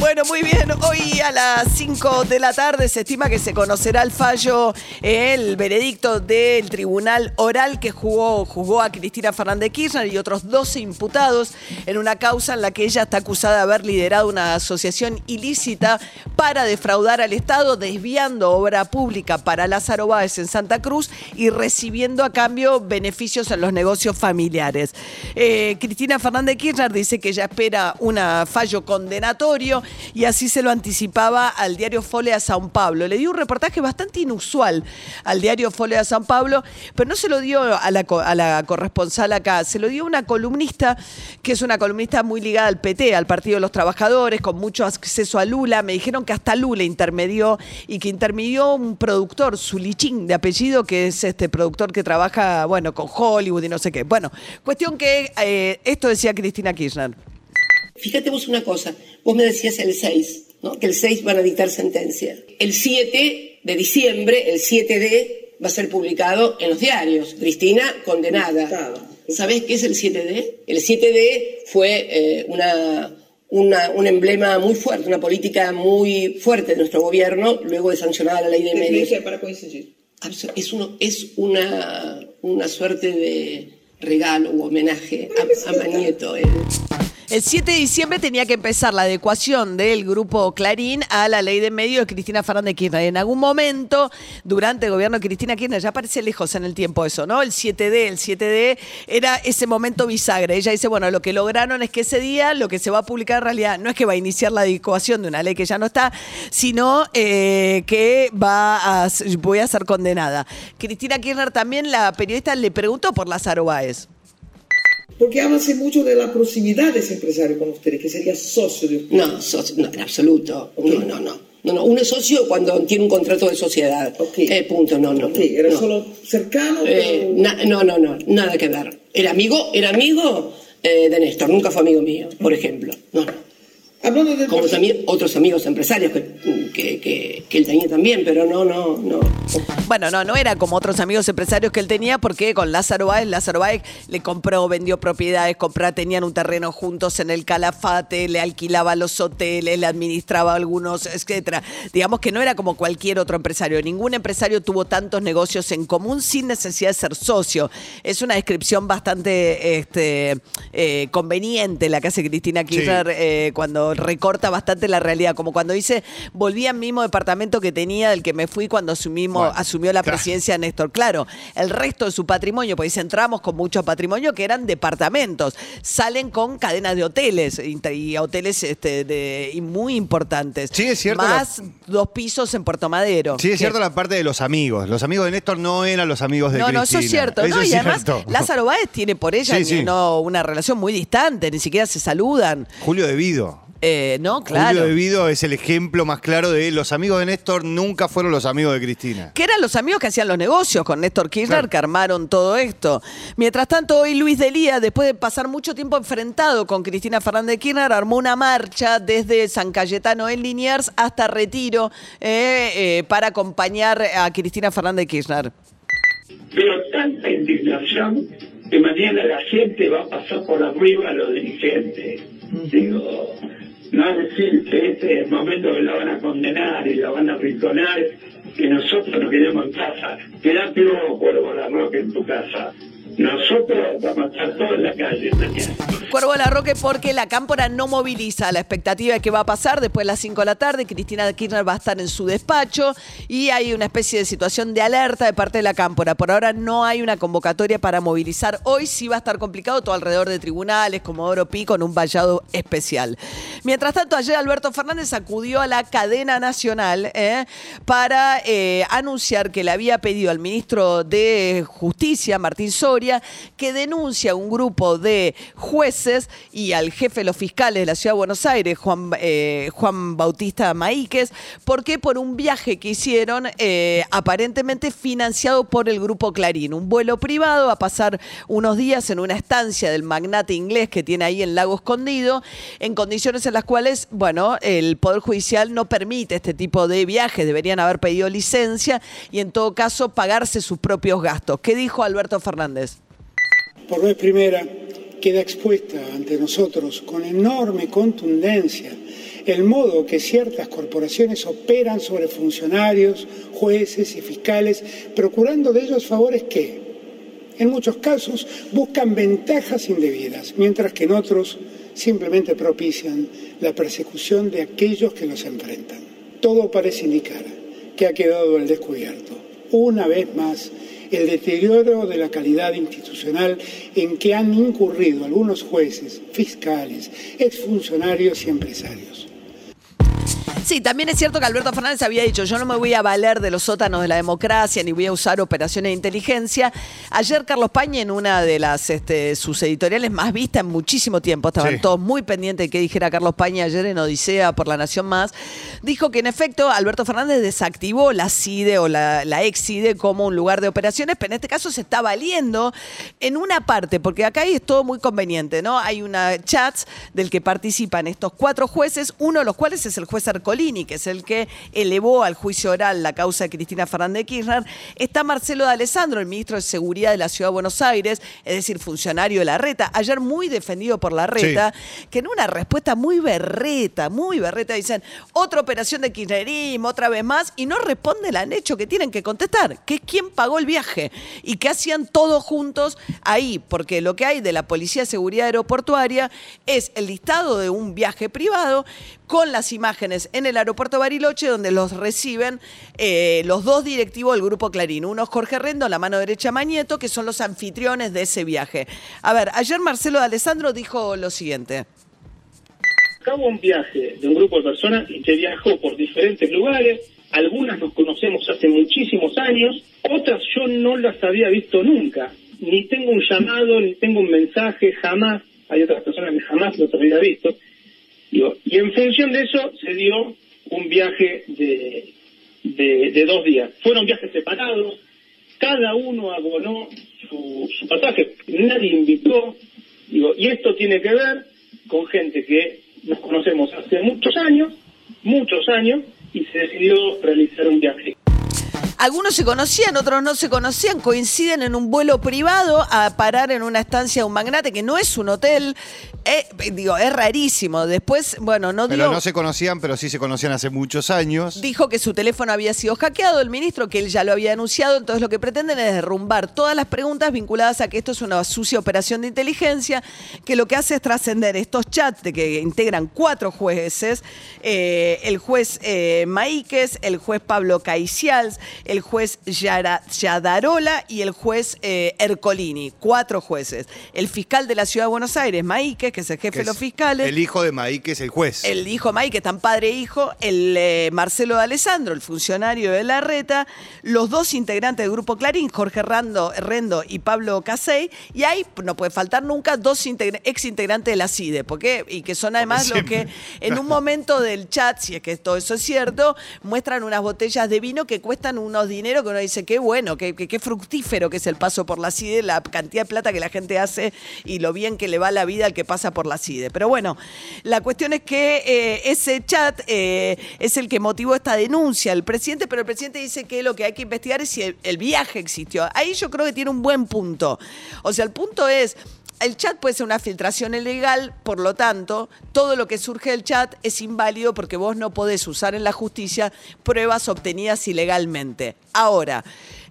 Bueno, muy bien. Hoy a las 5 de la tarde se estima que se conocerá el fallo, el veredicto del tribunal oral que jugó, jugó a Cristina Fernández Kirchner y otros 12 imputados en una causa en la que ella está acusada de haber liderado una asociación ilícita para defraudar al Estado, desviando obra pública para Lázaro Báez en Santa Cruz y recibiendo a cambio beneficios en los negocios familiares. Eh, Cristina Fernández Kirchner dice que ella espera un fallo condenatorio y así se lo anticipaba al diario Folea San Pablo. Le dio un reportaje bastante inusual al diario Folea San Pablo, pero no se lo dio a la, corresponsal acá, se lo dio una columnista que es una columnista muy ligada al PT, al Partido de los Trabajadores, con mucho acceso a Lula. Me dijeron que hasta Lula intermedió y que intermedió un productor, Zulichín, de apellido, que es este productor que trabaja, bueno, con Hollywood y no sé qué. Bueno, cuestión que eh, esto decía Cristina Kirchner. Fíjate vos una cosa, vos me decías el 6, ¿no? que el 6 van a dictar sentencia. El 7 de diciembre, el 7D, va a ser publicado en los diarios. Cristina condenada. ¿Sabés qué es el 7D? El 7D fue eh, una, un emblema muy fuerte, una política muy fuerte de nuestro gobierno, luego de sancionada la ley de medios. para coincidir? Es, uno, es una, una suerte de regalo u homenaje a, a Manieto. El 7 de diciembre tenía que empezar la adecuación del grupo Clarín a la ley de medios de Cristina Fernández Kirchner. En algún momento, durante el gobierno de Cristina Kirchner, ya parece lejos en el tiempo eso, ¿no? El 7D, el 7D era ese momento bisagra. Ella dice, bueno, lo que lograron es que ese día lo que se va a publicar en realidad no es que va a iniciar la adecuación de una ley que ya no está, sino eh, que va a, voy a ser condenada. Cristina Kirchner también, la periodista, le preguntó por Lázaro Báez. Porque háblase mucho de la proximidad de ese empresario con ustedes, que sería socio de ustedes. No, socio, no en absoluto. No, no, no. No, no, uno es socio cuando tiene un contrato de sociedad. Eh, punto, no, no. ¿Era solo cercano? Eh, no, no, no, nada que ver. Era amigo, era amigo eh, de Néstor, nunca fue amigo mío, por ejemplo. No, no. Como también otros amigos empresarios que, que, él tenía también, pero no, no, no. Bueno, no, no era como otros amigos empresarios que él tenía, porque con Lázaro Báez, Lázaro Báez le compró, vendió propiedades, compró, tenían un terreno juntos en el Calafate, le alquilaba los hoteles, le administraba algunos, etcétera. Digamos que no era como cualquier otro empresario. Ningún empresario tuvo tantos negocios en común sin necesidad de ser socio. Es una descripción bastante este, eh, conveniente la que hace Cristina Kirchner eh, cuando recorta bastante la realidad, como cuando dice, volví al mismo departamento que tenía del que me fui cuando asumimos, asumió la presidencia Néstor. Claro, el resto de su patrimonio, pues entramos con mucho patrimonio que eran departamentos, salen con cadenas de hoteles y, hoteles este, de, y muy importantes. Sí, es cierto. Más dos pisos en Puerto Madero. Sí, es cierto la parte de los amigos. Los amigos de Néstor no eran los amigos de no, Cristina. No, eso es cierto. y además, Lázaro Báez tiene por ella una relación muy distante, ni siquiera se saludan. Julio Devido. Eh, no, claro. Julio Devido es el ejemplo más claro de los amigos de Néstor nunca fueron los amigos de Cristina. Que eran los amigos que hacían los negocios con Néstor Kirchner, que armaron todo esto. Mientras tanto, hoy Luis Delía, después de pasar mucho tiempo enfrentado con Cristina Fernández Kirchner, armó una marcha desde San Cayetano en Liniers hasta Retiro eh, eh, para acompañar a Cristina Fernández Kirchner. Pero tanta indignación que mañana la gente va a pasar por arriba a los dirigentes. Digo, no decir que este es el momento que la van a condenar y la van a rinconar, que nosotros nos quedemos en casa. Quédate vos, Cuervo La Roca, en tu casa. Nosotros vamos a estar todos en la calle mañana. Cuervo La Roque porque la cámpora no moviliza la expectativa de que va a pasar después de las 5 de la tarde. Cristina Kirchner va a estar en su despacho y hay una especie de situación de alerta de parte de la cámpora. Por ahora no hay una convocatoria para movilizar. Hoy sí va a estar complicado todo alrededor de tribunales, como Oro Pi, con un vallado especial. Mientras tanto, ayer Alberto Fernández acudió a la cadena nacional eh, para eh, anunciar que le había pedido al ministro de Justicia, Martín Soria, que denuncia un grupo de jueces y al jefe de los fiscales de la Ciudad de Buenos Aires, Juan, eh, Juan Bautista Maíquez, porque por un viaje que hicieron eh, aparentemente financiado por el grupo Clarín, un vuelo privado a pasar unos días en una estancia del magnate inglés que tiene ahí en Lago Escondido, en condiciones en las cuales, bueno, el Poder Judicial no permite este tipo de viajes, deberían haber pedido licencia y en todo caso pagarse sus propios gastos. ¿Qué dijo Alberto Fernández? por vez primera queda expuesta ante nosotros con enorme contundencia el modo que ciertas corporaciones operan sobre funcionarios, jueces y fiscales, procurando de ellos favores que, en muchos casos, buscan ventajas indebidas, mientras que en otros simplemente propician la persecución de aquellos que los enfrentan. Todo parece indicar que ha quedado al descubierto, una vez más, el deterioro de la calidad institucional en que han incurrido algunos jueces, fiscales, exfuncionarios y empresarios. Sí, también es cierto que Alberto Fernández había dicho, yo no me voy a valer de los sótanos de la democracia ni voy a usar operaciones de inteligencia. Ayer Carlos Paña en una de las este, sus editoriales más vistas en muchísimo tiempo, estaban Sí. todos muy pendientes de qué dijera Carlos Paña ayer en Odisea por La Nación Más, dijo que en efecto Alberto Fernández desactivó la CIDE o la, la ex CIDE como un lugar de operaciones, pero en este caso se está valiendo en una parte, porque acá es todo muy conveniente, ¿no? Hay una chats del que participan estos cuatro jueces, uno de los cuales es el juez Que es el que elevó al juicio oral la causa de Cristina Fernández de Kirchner. Está Marcelo de Alessandro, el ministro de Seguridad de la Ciudad de Buenos Aires, es decir, funcionario de la reta, ayer muy defendido por la reta, que en una respuesta muy berreta, muy berreta, dicen, otra operación de kirchnerismo, otra vez más, y no responden al hecho que tienen que contestar, que es quién pagó el viaje y que hacían todos juntos ahí, porque lo que hay de la Policía de Seguridad Aeroportuaria es el listado de un viaje privado con las imágenes en el aeropuerto Bariloche, donde los reciben eh, los dos directivos del Grupo Clarín. Uno es Jorge Rendo, la mano derecha Mañeto, que son los anfitriones de ese viaje. A ver, ayer Marcelo Alessandro dijo lo siguiente. Acá hubo un viaje de un grupo de personas que viajó por diferentes lugares. Algunas nos conocemos hace muchísimos años, otras yo no las había visto nunca. Ni tengo un llamado, ni tengo un mensaje, jamás. Hay otras personas que jamás los había visto. Y en función de eso se dio un viaje de, de, de dos días. Fueron viajes separados, cada uno abonó su, su pasaje, nadie invitó. Digo, y esto tiene que ver con gente que nos conocemos hace muchos años, muchos años, y se decidió realizar un viaje. Algunos se conocían, otros no se conocían, coinciden en un vuelo privado a parar en una estancia de un magnate que no es un hotel. Eh, digo, es rarísimo. Después, bueno, no Pero dio. no se conocían, pero sí se conocían hace muchos años. Dijo que su teléfono había sido hackeado, el ministro, que él ya lo había anunciado, entonces lo que pretenden es derrumbar todas las preguntas vinculadas a que esto es una sucia operación de inteligencia, que lo que hace es trascender estos chats de que integran cuatro jueces, eh, el juez eh, Maíquez, el juez Pablo Caicials, el juez Yara- Yadarola y el juez eh, Ercolini, cuatro jueces. El fiscal de la Ciudad de Buenos Aires, Maíquez, que es el jefe de los es fiscales. El hijo de Maí, que es el juez. El hijo May, que están padre e hijo, el eh, Marcelo de Alessandro, el funcionario de la reta, los dos integrantes del Grupo Clarín, Jorge Rando, Rendo y Pablo Casey, y ahí no puede faltar nunca dos integra- ex integrantes de la CIDE, porque, y que son además los que en un momento del chat, si es que todo eso es cierto, muestran unas botellas de vino que cuestan unos dineros que uno dice, qué bueno, qué, qué- qué fructífero que es el paso por la CIDE, la cantidad de plata que la gente hace y lo bien que le va la vida al que pasa por la CIDE. Pero bueno, la cuestión es que eh, ese chat eh, es el que motivó esta denuncia al presidente, pero el presidente dice que lo que hay que investigar es si el, el viaje existió. Ahí yo creo que tiene un buen punto. O sea, el punto es... El chat puede ser una filtración ilegal, por lo tanto, todo lo que surge del chat es inválido porque vos no podés usar en la justicia pruebas obtenidas ilegalmente. Ahora,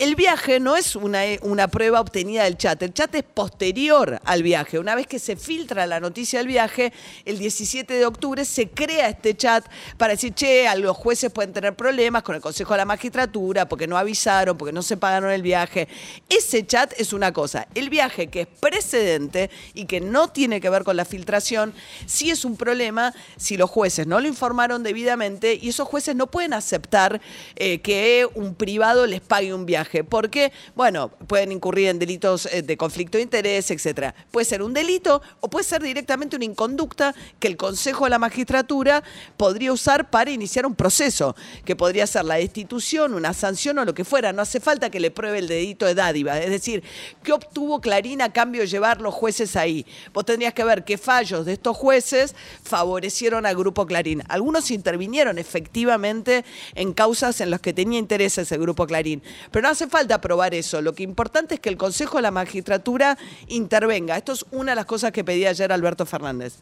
el viaje no es una, una prueba obtenida del chat, el chat es posterior al viaje. Una vez que se filtra la noticia del viaje, el 17 de octubre se crea este chat para decir, che, a los jueces pueden tener problemas con el Consejo de la Magistratura porque no avisaron, porque no se pagaron el viaje. Ese chat es una cosa. El viaje que es precedente y que no tiene que ver con la filtración, sí es un problema si los jueces no lo informaron debidamente y esos jueces no pueden aceptar eh, que un privado les pague un viaje. Porque, bueno, pueden incurrir en delitos eh, de conflicto de interés, etcétera. Puede ser un delito o puede ser directamente una inconducta que el Consejo de la Magistratura podría usar para iniciar un proceso, que podría ser la destitución, una sanción o lo que fuera. No hace falta que le pruebe el delito de dádiva. Es decir, ¿qué obtuvo Clarín a cambio de llevar los jueces ahí? Vos tendrías que ver qué fallos de estos jueces favorecieron al Grupo Clarín. Algunos intervinieron efectivamente en causas en las que tenía interés ese Grupo Clarín. Pero no hace falta probar eso. Lo que importante es que el Consejo de la Magistratura intervenga. Esto es una de las cosas que pedía ayer Alberto Fernández.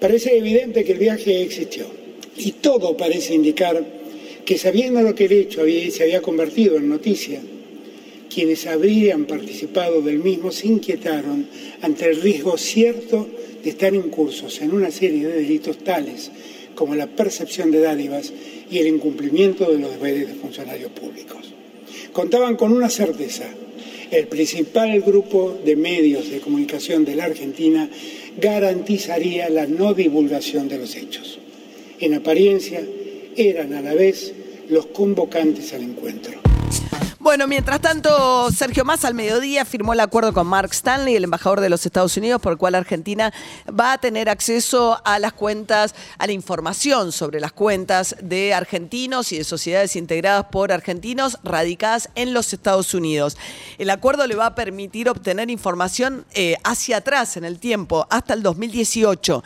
Parece evidente que el viaje existió y todo parece indicar que sabiendo lo que el hecho se había convertido en noticia, quienes habrían participado del mismo se inquietaron ante el riesgo cierto de estar incursos en una serie de delitos tales como la percepción de dádivas y el incumplimiento de los deberes de funcionarios públicos. Contaban con una certeza, el principal grupo de medios de comunicación de la Argentina garantizaría la no divulgación de los hechos. En apariencia, eran a la vez los convocantes al encuentro. Bueno, mientras tanto, Sergio Massa al mediodía firmó el acuerdo con Mark Stanley, el embajador de los Estados Unidos, por el cual Argentina va a tener acceso a las cuentas, a la información sobre las cuentas de argentinos y de sociedades integradas por argentinos radicadas en los Estados Unidos. El acuerdo le va a permitir obtener información eh, hacia atrás en el tiempo, hasta el 2018.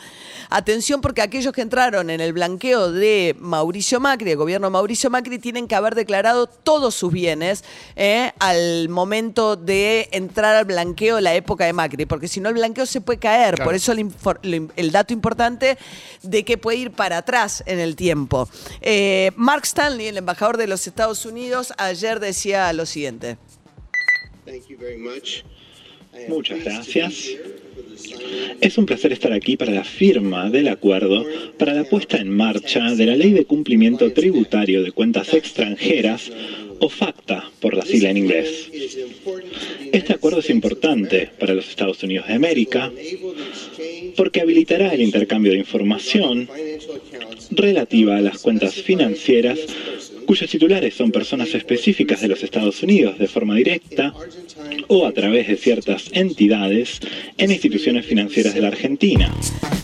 Atención porque aquellos que entraron en el blanqueo de Mauricio Macri, el gobierno de Mauricio Macri, tienen que haber declarado todos sus bienes eh, al momento de entrar al blanqueo de la época de Macri, porque si no el blanqueo se puede caer. Claro. Por eso el, dato importante de que puede ir para atrás en el tiempo. Eh, Mark Stanley, el embajador de los Estados Unidos, ayer decía lo siguiente. Muchas gracias. Es un placer estar aquí para la firma del acuerdo para la puesta en marcha de la Ley de Cumplimiento Tributario de Cuentas Extranjeras, o FACTA por la sigla en inglés. Este acuerdo es importante para los Estados Unidos de América porque habilitará el intercambio de información relativa a las cuentas financieras cuyos titulares son personas específicas de los Estados Unidos de forma directa o a través de ciertas entidades en instituciones financieras de la Argentina.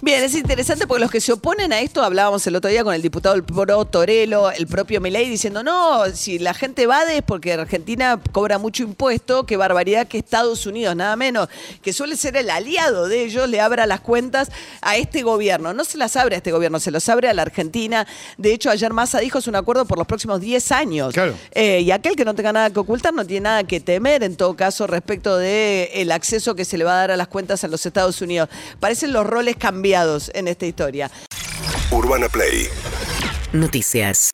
Bien, es interesante porque los que se oponen a esto, hablábamos el otro día con el diputado Pro Torelo, el propio Milei, diciendo, no, si la gente evade es porque Argentina cobra mucho impuesto, qué barbaridad que Estados Unidos, nada menos, que suele ser el aliado de ellos, le abra las cuentas a este gobierno. No se las abre a este gobierno, se los abre a la Argentina. De hecho, ayer Massa dijo, es un acuerdo por los próximos 10 años. Claro. Eh, y aquel que no tenga nada que ocultar no tiene nada que temer, en todo caso, respecto de el acceso que se le va a dar a las cuentas en los Estados Unidos. Parecen los roles cambiados en esta historia. Urbana Play Noticias.